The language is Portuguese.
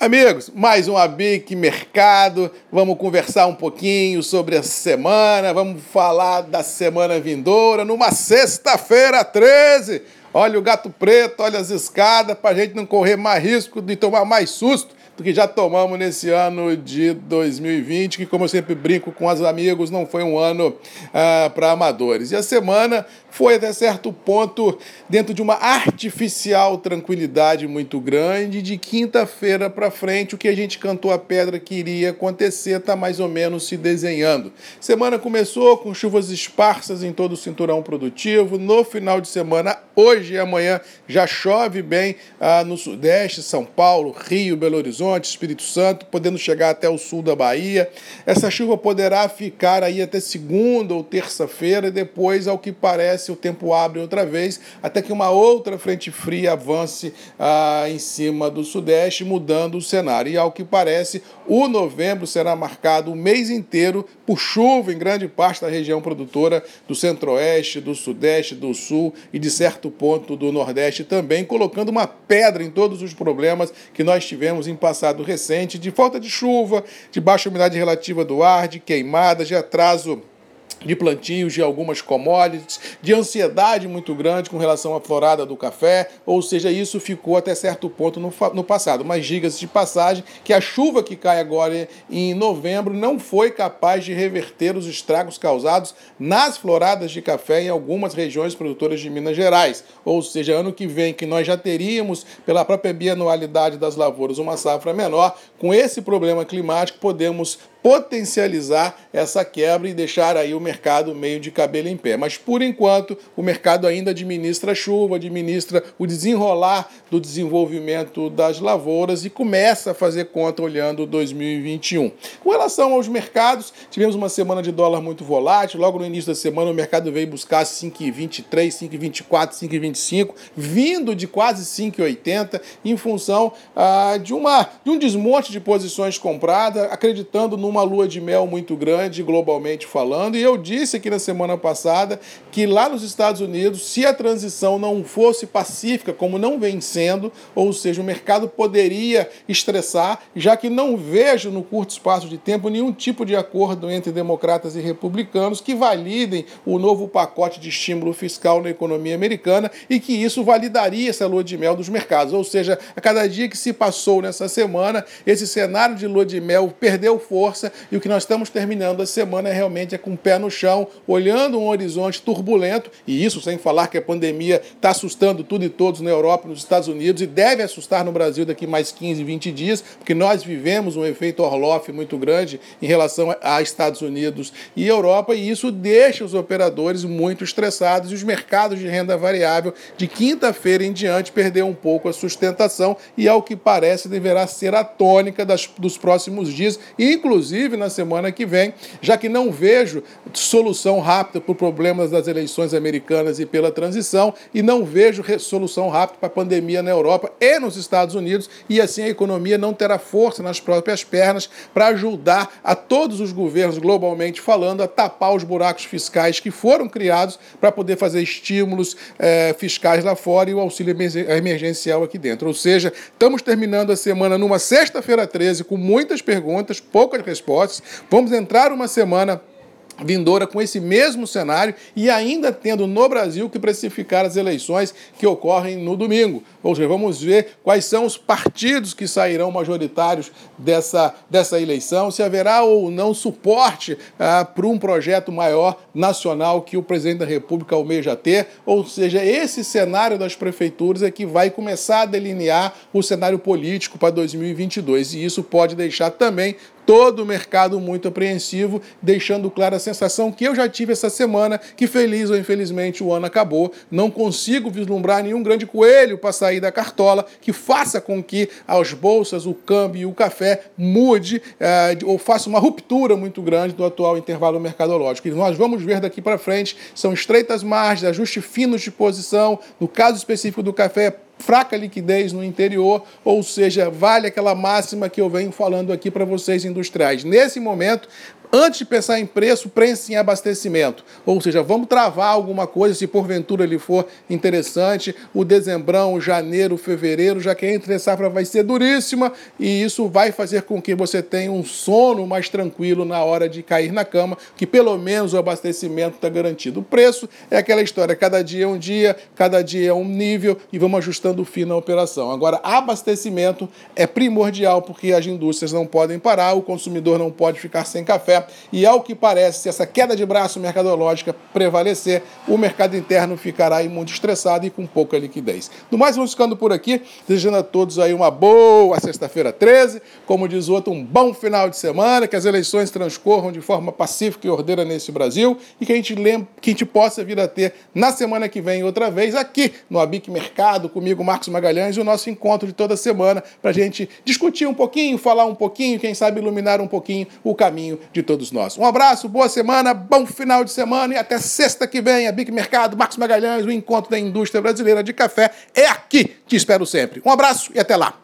Amigos, mais um Abic Mercado. Vamos conversar um pouquinho sobre a semana. Vamos falar da semana vindoura numa sexta-feira 13. Olha o gato preto, olha as escadas, para a gente não correr mais risco de tomar mais susto do que já tomamos nesse ano de 2020, que, como eu sempre brinco com os amigos, não foi um ano ah, para amadores. E a semana foi até certo ponto dentro de uma artificial tranquilidade muito grande. De quinta-feira para frente, o que a gente cantou a pedra que iria acontecer está mais ou menos se desenhando. Semana começou com chuvas esparsas em todo o cinturão produtivo. No final de semana, hoje e amanhã, já chove bem ah, no Sudeste, São Paulo, Rio, Belo Horizonte. Espírito Santo, podendo chegar até o sul da Bahia. Essa chuva poderá ficar aí até segunda ou terça-feira, e depois, ao que parece, o tempo abre outra vez, até que uma outra frente fria avance ah, em cima do Sudeste, mudando o cenário. E ao que parece, o novembro será marcado o mês inteiro por chuva em grande parte da região produtora do Centro-Oeste, do Sudeste, do Sul e de certo ponto do Nordeste também, colocando uma pedra em todos os problemas que nós tivemos em passado recente de falta de chuva, de baixa umidade relativa do ar, de queimadas, de atraso de plantios de algumas commodities, de ansiedade muito grande com relação à florada do café, ou seja, isso ficou até certo ponto no, no passado. Mas diga-se de passagem que a chuva que cai agora em novembro não foi capaz de reverter os estragos causados nas floradas de café em algumas regiões produtoras de Minas Gerais. Ou seja, ano que vem, que nós já teríamos, pela própria bianualidade das lavouras, uma safra menor, com esse problema climático, podemos potencializar essa quebra e deixar aí o mercado meio de cabelo em pé. Mas por enquanto, o mercado ainda administra a chuva, administra o desenrolar do desenvolvimento das lavouras e começa a fazer conta olhando 2021. Com relação aos mercados, tivemos uma semana de dólar muito volátil. Logo no início da semana, o mercado veio buscar 5,23, 5,24, 5,25, vindo de quase 5,80 em função ah, de, uma, de um desmonte de posições compradas, acreditando no numa lua de mel muito grande, globalmente falando. E eu disse aqui na semana passada que lá nos Estados Unidos, se a transição não fosse pacífica, como não vem sendo, ou seja, o mercado poderia estressar, já que não vejo no curto espaço de tempo nenhum tipo de acordo entre democratas e republicanos que validem o novo pacote de estímulo fiscal na economia americana e que isso validaria essa lua de mel dos mercados. Ou seja, a cada dia que se passou nessa semana, esse cenário de lua de mel perdeu força força e o que nós estamos terminando a semana é realmente é com o pé no chão, olhando um horizonte turbulento, e isso sem falar que a pandemia está assustando tudo e todos na Europa, nos Estados Unidos e deve assustar no Brasil daqui mais 15, 20 dias, porque nós vivemos um efeito Orloff muito grande em relação a Estados Unidos e Europa, e isso deixa os operadores muito estressados e os mercados de renda variável de quinta-feira em diante perder um pouco a sustentação e ao que parece deverá ser a tônica das, dos próximos dias, inclusive inclusive na semana que vem, já que não vejo solução rápida para problemas das eleições americanas e pela transição, e não vejo solução rápida para a pandemia na Europa e nos Estados Unidos, e assim a economia não terá força nas próprias pernas para ajudar a todos os governos, globalmente falando, a tapar os buracos fiscais que foram criados para poder fazer estímulos eh, fiscais lá fora e o auxílio emergencial aqui dentro. Ou seja, estamos terminando a semana numa sexta-feira 13 com muitas perguntas, poucas respostas respostas. Vamos entrar uma semana vindoura com esse mesmo cenário e ainda tendo no Brasil que precificar as eleições que ocorrem no domingo. Ou seja, vamos ver quais são os partidos que sairão majoritários dessa, dessa eleição, se haverá ou não suporte ah, para um projeto maior nacional que o presidente da República almeja ter. Ou seja, esse cenário das prefeituras é que vai começar a delinear o cenário político para 2022 e isso pode deixar também todo o mercado muito apreensivo, deixando clara a sensação que eu já tive essa semana, que feliz ou infelizmente o ano acabou. Não consigo vislumbrar nenhum grande coelho para sair da cartola que faça com que as bolsas, o câmbio e o café mude eh, ou faça uma ruptura muito grande do atual intervalo mercadológico. E nós vamos ver daqui para frente, são estreitas margens, ajuste finos de posição, no caso específico do café, fraca liquidez no interior, ou seja, vale aquela máxima que eu venho falando aqui para vocês industriais. Nesse momento, antes de pensar em preço, pense em abastecimento. Ou seja, vamos travar alguma coisa, se porventura ele for interessante. O dezembrão, janeiro, fevereiro, já que a entre safra vai ser duríssima e isso vai fazer com que você tenha um sono mais tranquilo na hora de cair na cama, que pelo menos o abastecimento está garantido. O preço é aquela história, cada dia é um dia, cada dia é um nível e vamos ajustando o fim na operação. Agora, abastecimento é primordial porque as indústrias não podem parar, o consumidor não pode ficar sem café e ao que parece, se essa queda de braço mercadológica prevalecer, o mercado interno ficará muito estressado e com pouca liquidez. No mais, vamos ficando por aqui, desejando a todos aí uma boa sexta-feira 13, como diz o outro, um bom final de semana, que as eleições transcorram de forma pacífica e ordeira nesse Brasil e que a gente lembre, que a gente possa vir a ter na semana que vem outra vez aqui no Abic Mercado, comigo, Marcos Magalhães, o nosso encontro de toda semana para a gente discutir um pouquinho, falar um pouquinho, quem sabe iluminar um pouquinho o caminho de nós. Um abraço, boa semana, bom final de semana e até sexta que vem, Abic Mercado, Marcos Magalhães, o encontro da indústria brasileira de café é aqui. Te espero sempre. Um abraço e até lá.